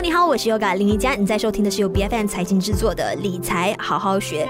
你好，我是 Yoga 林一佳，你在收听的是由 BFM 财经制作的理财好好学。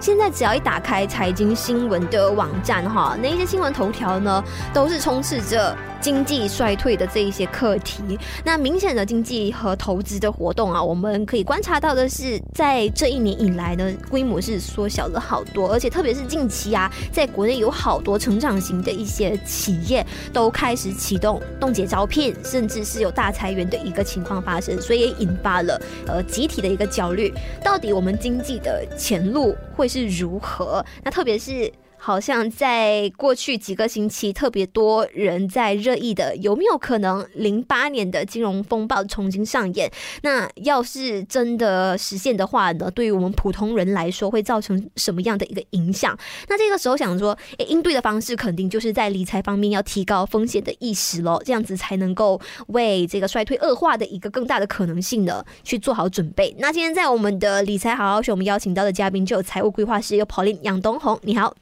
现在只要一打开财经新闻的网站，哈，那一些新闻头条呢，都是充斥着。经济衰退的这一些课题，那明显的经济和投资的活动啊，我们可以观察到的是，在这一年以来呢，规模是缩小了好多，而且特别是近期啊，在国内有好多成长型的一些企业都开始启动冻结招聘，甚至是有大裁员的一个情况发生，所以也引发了呃集体的一个焦虑，到底我们经济的前路会是如何？那特别是。好像在过去几个星期，特别多人在热议的，有没有可能零八年的金融风暴重新上演？那要是真的实现的话呢？对于我们普通人来说，会造成什么样的一个影响？那这个时候想说，诶，应对的方式肯定就是在理财方面要提高风险的意识喽，这样子才能够为这个衰退恶化的一个更大的可能性呢去做好准备。那今天在我们的理财好好学，我们邀请到的嘉宾就有财务规划师有 Pauline 杨东红，你好。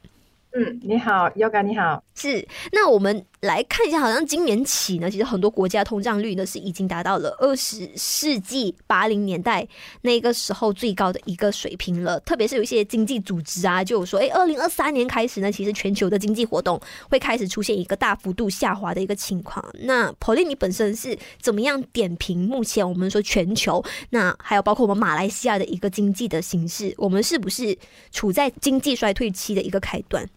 嗯，你好，Yoga，你好。是，那我们来看一下，好像今年起呢，其实很多国家通胀率呢是已经达到了二十世纪八零年代那个时候最高的一个水平了。特别是有一些经济组织啊，就说，哎，二零二三年开始呢，其实全球的经济活动会开始出现一个大幅度下滑的一个情况。那 Pauline，你本身是怎么样点评目前我们说全球，那还有包括我们马来西亚的一个经济的形势，我们是不是处在经济衰退期的一个开端？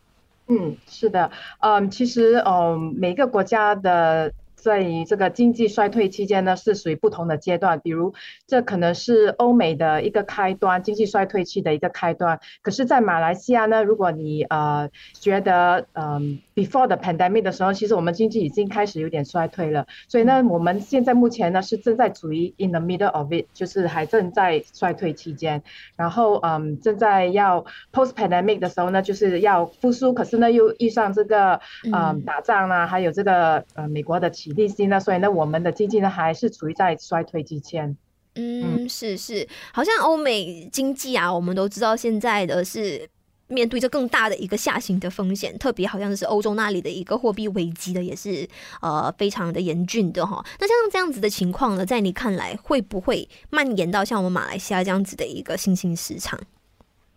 嗯，是的，嗯，其实，嗯，每个国家的。在这个经济衰退期间呢，是属于不同的阶段。比如，这可能是欧美的一个开端，经济衰退期的一个开端。可是，在马来西亚呢，如果你呃觉得嗯 before the pandemic 的时候，其实我们经济已经开始有点衰退了。所以呢，我们现在目前呢是正在处于 in the middle of it，就是还正在衰退期间。然后嗯，正在要 post pandemic 的时候呢，就是要复苏。可是呢，又遇上这个嗯打仗啊，还有这个呃美国的企。利息呢？所以呢，我们的经济呢还是处于在衰退期间。嗯，是是，好像欧美经济啊，我们都知道现在的是面对着更大的一个下行的风险，特别好像是欧洲那里的一个货币危机的，也是呃非常的严峻的哈。那像这样子的情况呢，在你看来会不会蔓延到像我们马来西亚这样子的一个新兴市场？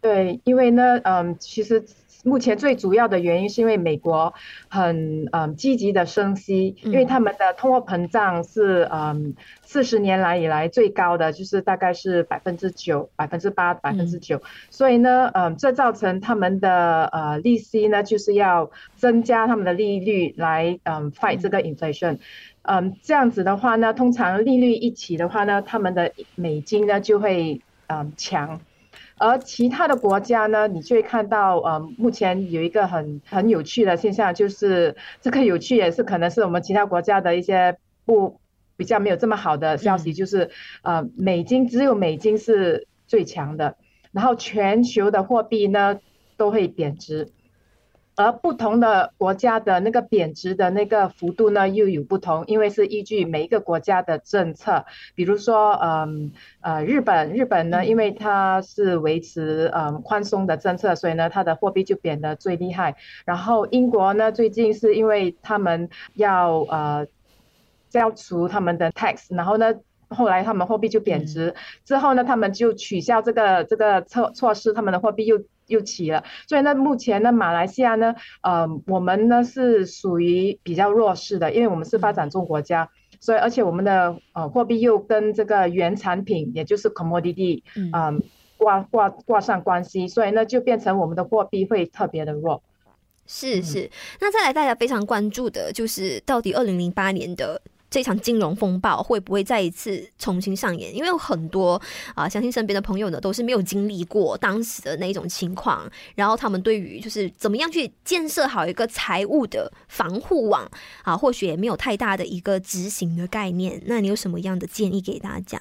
对，因为呢，嗯，其实。目前最主要的原因是因为美国很嗯积极的升息，因为他们的通货膨胀是嗯四十年来以来最高的，就是大概是百分之九、百分之八、百分之九，所以呢，嗯，这造成他们的呃利息呢就是要增加他们的利率来嗯 fight 这个 inflation，嗯，这样子的话呢，通常利率一起的话呢，他们的美金呢就会嗯强。而其他的国家呢，你就会看到，呃，目前有一个很很有趣的现象，就是这个有趣也是可能是我们其他国家的一些不比较没有这么好的消息，就是，呃，美金只有美金是最强的，然后全球的货币呢都会贬值。而不同的国家的那个贬值的那个幅度呢，又有不同，因为是依据每一个国家的政策。比如说，嗯呃，日本，日本呢，因为它是维持嗯宽松的政策，所以呢，它的货币就贬得最厉害。然后英国呢，最近是因为他们要呃消除他们的 tax，然后呢，后来他们货币就贬值，之后呢，他们就取消这个这个措措施，他们的货币又。又起了，所以呢，目前呢，马来西亚呢，呃，我们呢是属于比较弱势的，因为我们是发展中国家，所以而且我们的呃货币又跟这个原产品，也就是 commodity，嗯，挂挂挂上关系，所以呢，就变成我们的货币会特别的弱。是是，那再来大家非常关注的就是到底二零零八年的。这场金融风暴会不会再一次重新上演？因为有很多啊，相信身边的朋友呢都是没有经历过当时的那种情况，然后他们对于就是怎么样去建设好一个财务的防护网啊，或许也没有太大的一个执行的概念。那你有什么样的建议给大家？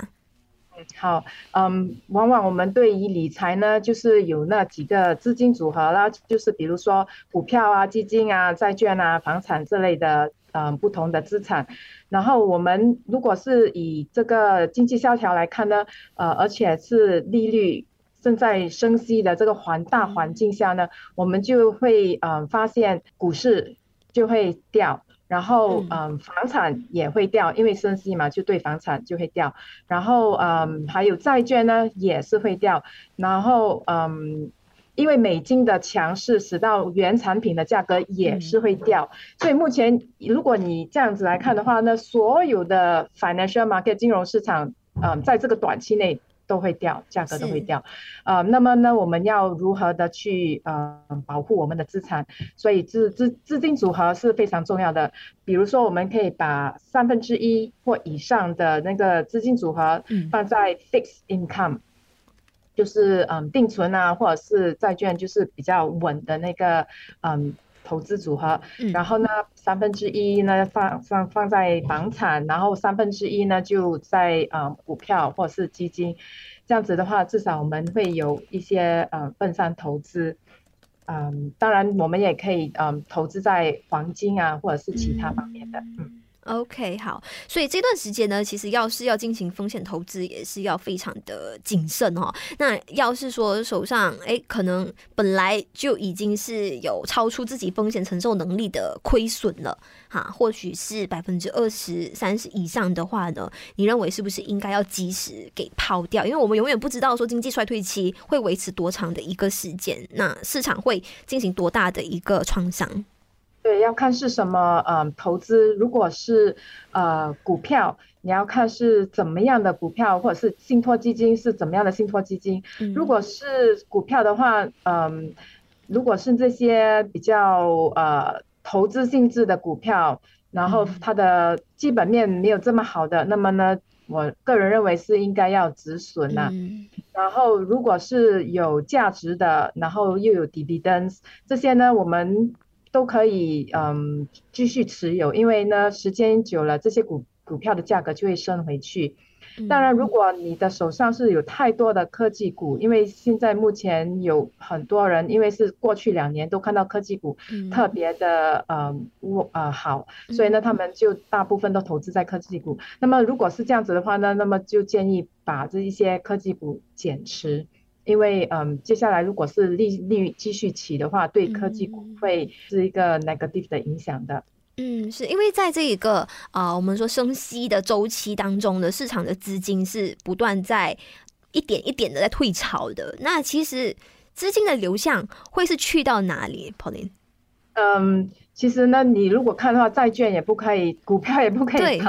好，嗯，往往我们对于理财呢，就是有那几个资金组合啦，就是比如说股票啊、基金啊、债券啊、房产这类的。嗯，不同的资产，然后我们如果是以这个经济萧条来看呢，呃，而且是利率正在升息的这个环大环境下呢，我们就会呃发现股市就会掉，然后嗯、呃、房产也会掉，因为升息嘛，就对房产就会掉，然后嗯、呃、还有债券呢也是会掉，然后嗯。因为美金的强势，使到原产品的价格也是会掉，所以目前如果你这样子来看的话，那所有的 financial market 金融市场，嗯，在这个短期内都会掉，价格都会掉，呃，那么呢，我们要如何的去呃保护我们的资产？所以资资资金组合是非常重要的。比如说，我们可以把三分之一或以上的那个资金组合放在 fixed income。就是嗯定存啊，或者是债券，就是比较稳的那个嗯投资组合。嗯、然后呢，三分之一呢放放放在房产，然后三分之一呢就在嗯股票或者是基金。这样子的话，至少我们会有一些嗯分散投资。嗯，当然我们也可以嗯投资在黄金啊，或者是其他方面的嗯。OK，好，所以这段时间呢，其实要是要进行风险投资，也是要非常的谨慎哦。那要是说手上哎，可能本来就已经是有超出自己风险承受能力的亏损了，哈，或许是百分之二十三十以上的话呢，你认为是不是应该要及时给抛掉？因为我们永远不知道说经济衰退期会维持多长的一个时间，那市场会进行多大的一个创伤。对，要看是什么，嗯，投资。如果是呃股票，你要看是怎么样的股票，或者是信托基金是怎么样的信托基金。嗯、如果是股票的话，嗯，如果是这些比较呃投资性质的股票，然后它的基本面没有这么好的，嗯、那么呢，我个人认为是应该要止损呐。嗯、然后如果是有价值的，然后又有 dividends 这些呢，我们。都可以，嗯，继续持有，因为呢，时间久了，这些股股票的价格就会升回去。当然，如果你的手上是有太多的科技股，因为现在目前有很多人，因为是过去两年都看到科技股特别的，呃，呃好，所以呢，他们就大部分都投资在科技股。那么，如果是这样子的话呢，那么就建议把这一些科技股减持。因为嗯，接下来如果是利率继续起的话，对科技股会是一个 negative 的影响的。嗯，是因为在这一个啊、呃，我们说升息的周期当中的市场的资金是不断在一点一点的在退潮的。那其实资金的流向会是去到哪里，Pauline？嗯，其实呢，你如果看的话，债券也不可以，股票也不可以，对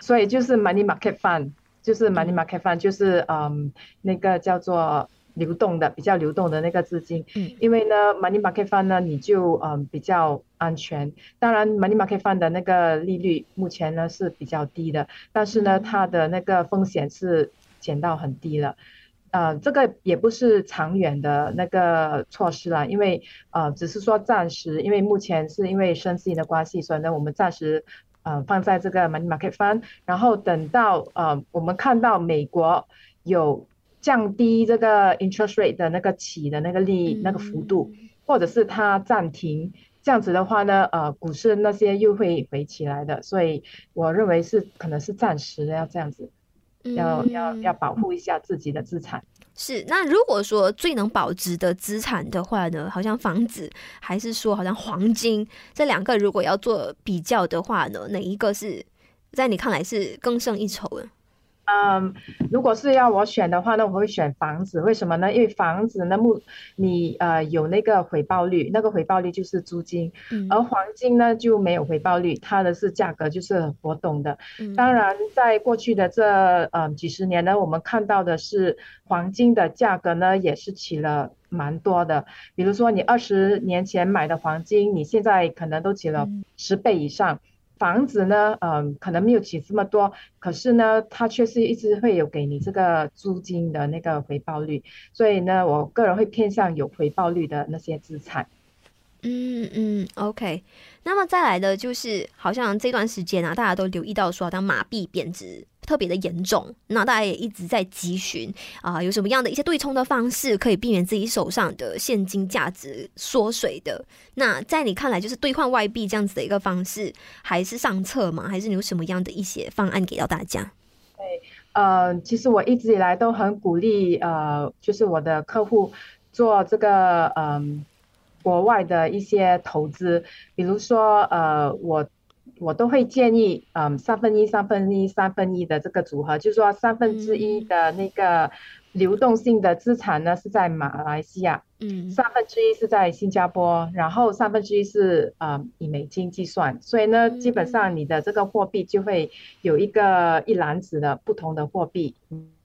所以就是 money market fund。就是 money market fund，就是嗯，那个叫做流动的、比较流动的那个资金。嗯，因为呢，money market fund 呢，你就嗯比较安全。当然，money market fund 的那个利率目前呢是比较低的，但是呢，它的那个风险是减到很低了。呃，这个也不是长远的那个措施啦，因为呃，只是说暂时，因为目前是因为升息的关系，所以呢，我们暂时。呃，放在这个 money market fund，然后等到呃，我们看到美国有降低这个 interest rate 的那个起的那个利那个幅度，或者是它暂停，这样子的话呢，呃，股市那些又会回起来的，所以我认为是可能是暂时的要这样子，要要要保护一下自己的资产。是，那如果说最能保值的资产的话呢，好像房子，还是说好像黄金，这两个如果要做比较的话呢，哪一个是在你看来是更胜一筹的？嗯，如果是要我选的话，那我会选房子。为什么呢？因为房子呢，目你呃有那个回报率，那个回报率就是租金，嗯、而黄金呢就没有回报率，它的是价格就是很波动的。嗯、当然，在过去的这呃几十年呢，我们看到的是黄金的价格呢也是起了蛮多的。比如说，你二十年前买的黄金，你现在可能都起了十倍以上。嗯房子呢，嗯，可能没有起这么多，可是呢，它却是一直会有给你这个租金的那个回报率，所以呢，我个人会偏向有回报率的那些资产。嗯嗯，OK。那么再来的就是，好像这段时间啊，大家都留意到说，好像马币贬值。特别的严重，那大家也一直在急寻啊，有什么样的一些对冲的方式，可以避免自己手上的现金价值缩水的？那在你看来，就是兑换外币这样子的一个方式，还是上策吗？还是你有什么样的一些方案给到大家？对。呃，其实我一直以来都很鼓励呃，就是我的客户做这个嗯、国外的一些投资，比如说呃我。我都会建议，嗯，三分一、三分一、三分一的这个组合，就是说三分之一的那个流动性的资产呢是在马来西亚，嗯，三分之一是在新加坡，然后三分之一是呃以美金计算，所以呢，基本上你的这个货币就会有一个一篮子的不同的货币，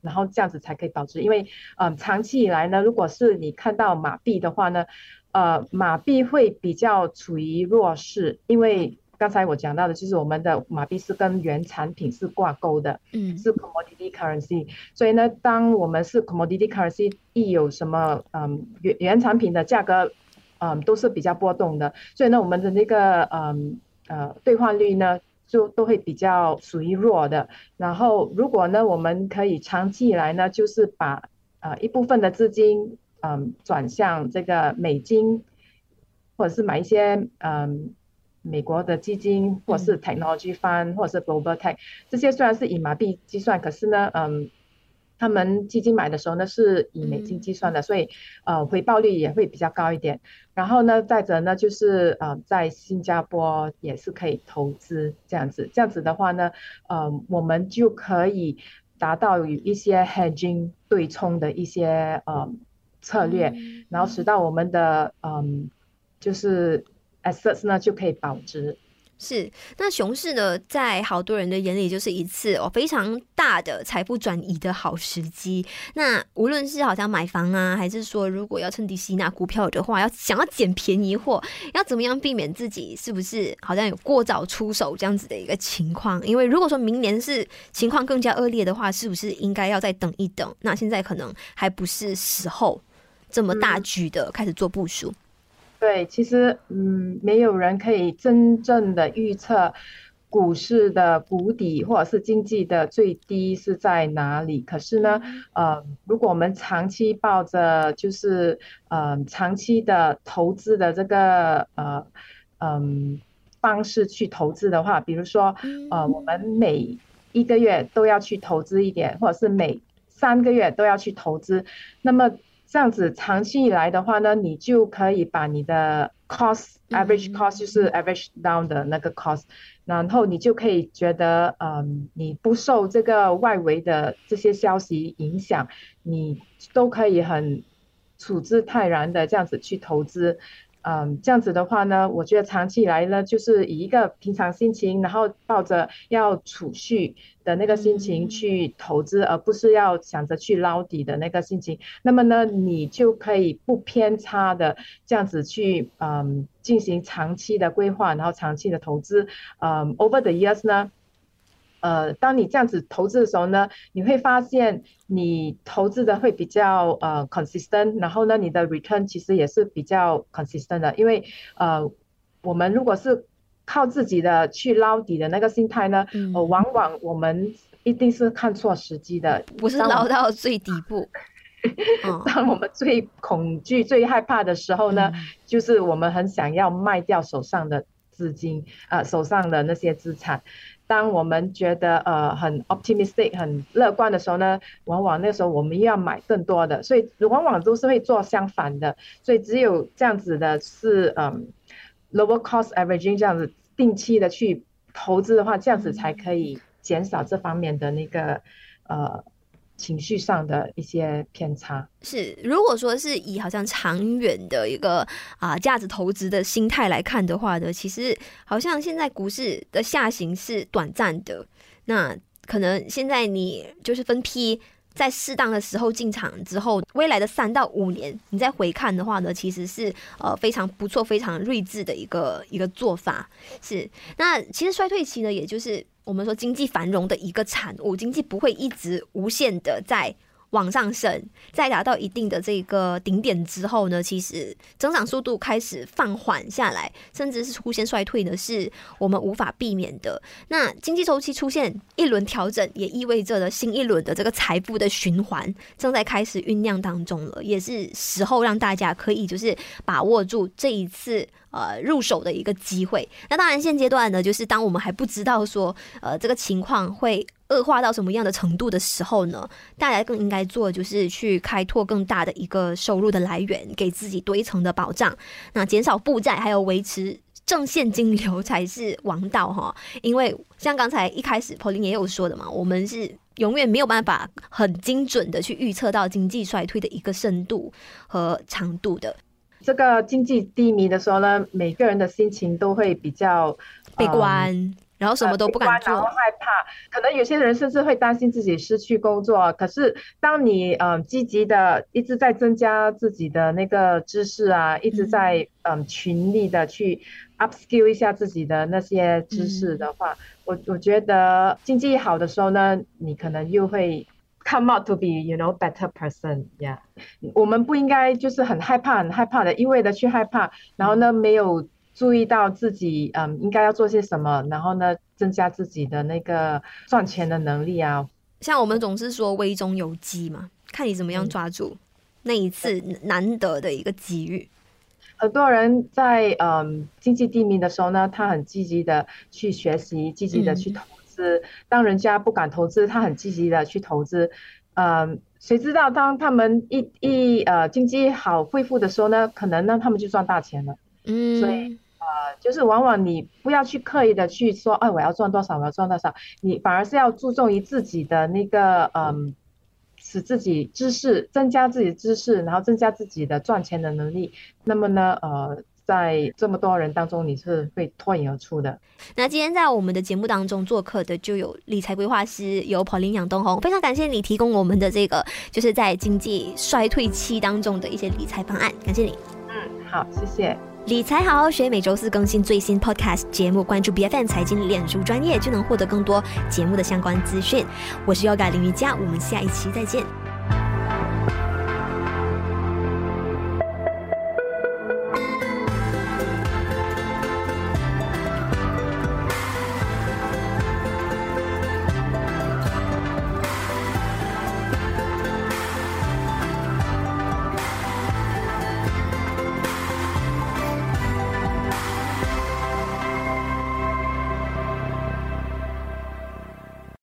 然后这样子才可以保值，因为嗯长期以来呢，如果是你看到马币的话呢，呃，马币会比较处于弱势，因为。刚才我讲到的，就是我们的马币是跟原产品是挂钩的，嗯，是 commodity currency。所以呢，当我们是 commodity currency，一有什么嗯原原产品的价格，嗯都是比较波动的。所以呢，我们的那个嗯呃兑换率呢，就都会比较属于弱的。然后如果呢，我们可以长期以来呢，就是把呃一部分的资金嗯转向这个美金，或者是买一些嗯。美国的基金，或是 technology fund，或者是 global tech，这些虽然是以马币计算，可是呢，嗯，他们基金买的时候呢是以美金计算的，所以呃回报率也会比较高一点。然后呢，再者呢，就是呃在新加坡也是可以投资这样子，这样子的话呢，呃我们就可以达到与一些 hedging 对冲的一些呃策略，然后使到我们的嗯就是。assets 呢就可以保值。是，那熊市呢，在好多人的眼里就是一次哦非常大的财富转移的好时机。那无论是好像买房啊，还是说如果要趁低吸纳股票的话，要想要捡便宜货，要怎么样避免自己是不是好像有过早出手这样子的一个情况？因为如果说明年是情况更加恶劣的话，是不是应该要再等一等？那现在可能还不是时候这么大举的开始做部署。嗯对，其实嗯，没有人可以真正的预测股市的谷底或者是经济的最低是在哪里。可是呢，呃，如果我们长期抱着就是呃长期的投资的这个呃嗯方式去投资的话，比如说呃我们每一个月都要去投资一点，或者是每三个月都要去投资，那么。这样子长期以来的话呢，你就可以把你的 cost average cost 就是 average down 的那个 cost，然后你就可以觉得，嗯，你不受这个外围的这些消息影响，你都可以很处之泰然的这样子去投资。嗯，这样子的话呢，我觉得长期以来呢，就是以一个平常心情，然后抱着要储蓄的那个心情去投资，而不是要想着去捞底的那个心情。那么呢，你就可以不偏差的这样子去嗯进行长期的规划，然后长期的投资。嗯，over the years 呢。呃，当你这样子投资的时候呢，你会发现你投资的会比较呃 consistent，然后呢，你的 return 其实也是比较 consistent 的，因为呃，我们如果是靠自己的去捞底的那个心态呢，嗯、呃，往往我们一定是看错时机的，不是捞到最底部。当我们最恐惧、最害怕的时候呢，嗯、就是我们很想要卖掉手上的资金，呃，手上的那些资产。当我们觉得呃很 optimistic 很乐观的时候呢，往往那时候我们又要买更多的，所以往往都是会做相反的。所以只有这样子的是嗯 lower cost averaging 这样子定期的去投资的话，这样子才可以减少这方面的那个呃。情绪上的一些偏差是，如果说是以好像长远的一个啊价值投资的心态来看的话呢，其实好像现在股市的下行是短暂的，那可能现在你就是分批在适当的时候进场之后，未来的三到五年你再回看的话呢，其实是呃非常不错、非常睿智的一个一个做法。是，那其实衰退期呢，也就是。我们说经济繁荣的一个产物，经济不会一直无限的在往上升，在达到一定的这个顶点之后呢，其实增长速度开始放缓下来，甚至是出现衰退呢，是我们无法避免的。那经济周期出现一轮调整，也意味着了新一轮的这个财富的循环正在开始酝酿当中了，也是时候让大家可以就是把握住这一次。呃入手的一个机会。那当然现阶段呢，就是当我们还不知道说呃这个情况会恶化到什么样的程度的时候呢，大家更应该做就是去开拓更大的一个收入的来源，给自己多一层的保障。那减少负债，还有维持正现金流才是王道哈。因为像刚才一开始 Pauline 也有说的嘛，我们是永远没有办法很精准的去预测到经济衰退的一个深度和长度的。这个经济低迷的时候呢，每个人的心情都会比较悲观。嗯然后什么都不敢做，然后害怕，可能有些人甚至会担心自己失去工作。可是，当你嗯、呃、积极的一直在增加自己的那个知识啊，一直在嗯、呃、群力的去 upskill 一下自己的那些知识的话，嗯、我我觉得经济好的时候呢，你可能又会 come out to be you know better person。Yeah，我们不应该就是很害怕很害怕的，一味的去害怕，然后呢没有。注意到自己嗯应该要做些什么，然后呢增加自己的那个赚钱的能力啊。像我们总是说危中有机嘛，看你怎么样抓住那一次难得的一个机遇。很多人在嗯经济低迷的时候呢，他很积极的去学习，积极的去投资。嗯、当人家不敢投资，他很积极的去投资。嗯，谁知道当他们一一呃经济好恢复的时候呢，可能呢他们就赚大钱了。嗯，所以。呃，就是往往你不要去刻意的去说，哎，我要赚多少，我要赚多少，你反而是要注重于自己的那个，嗯，使自己知识增加自己知识，然后增加自己的赚钱的能力。那么呢，呃，在这么多人当中，你是会脱颖而出的。那今天在我们的节目当中做客的就有理财规划师，有 Pauline 杨东红，非常感谢你提供我们的这个，就是在经济衰退期当中的一些理财方案，感谢你。嗯，好，谢谢。理财好好学，每周四更新最新 Podcast 节目，关注 BFM 财经脸书专业就能获得更多节目的相关资讯。我是 Yoga 林瑜伽，我们下一期再见。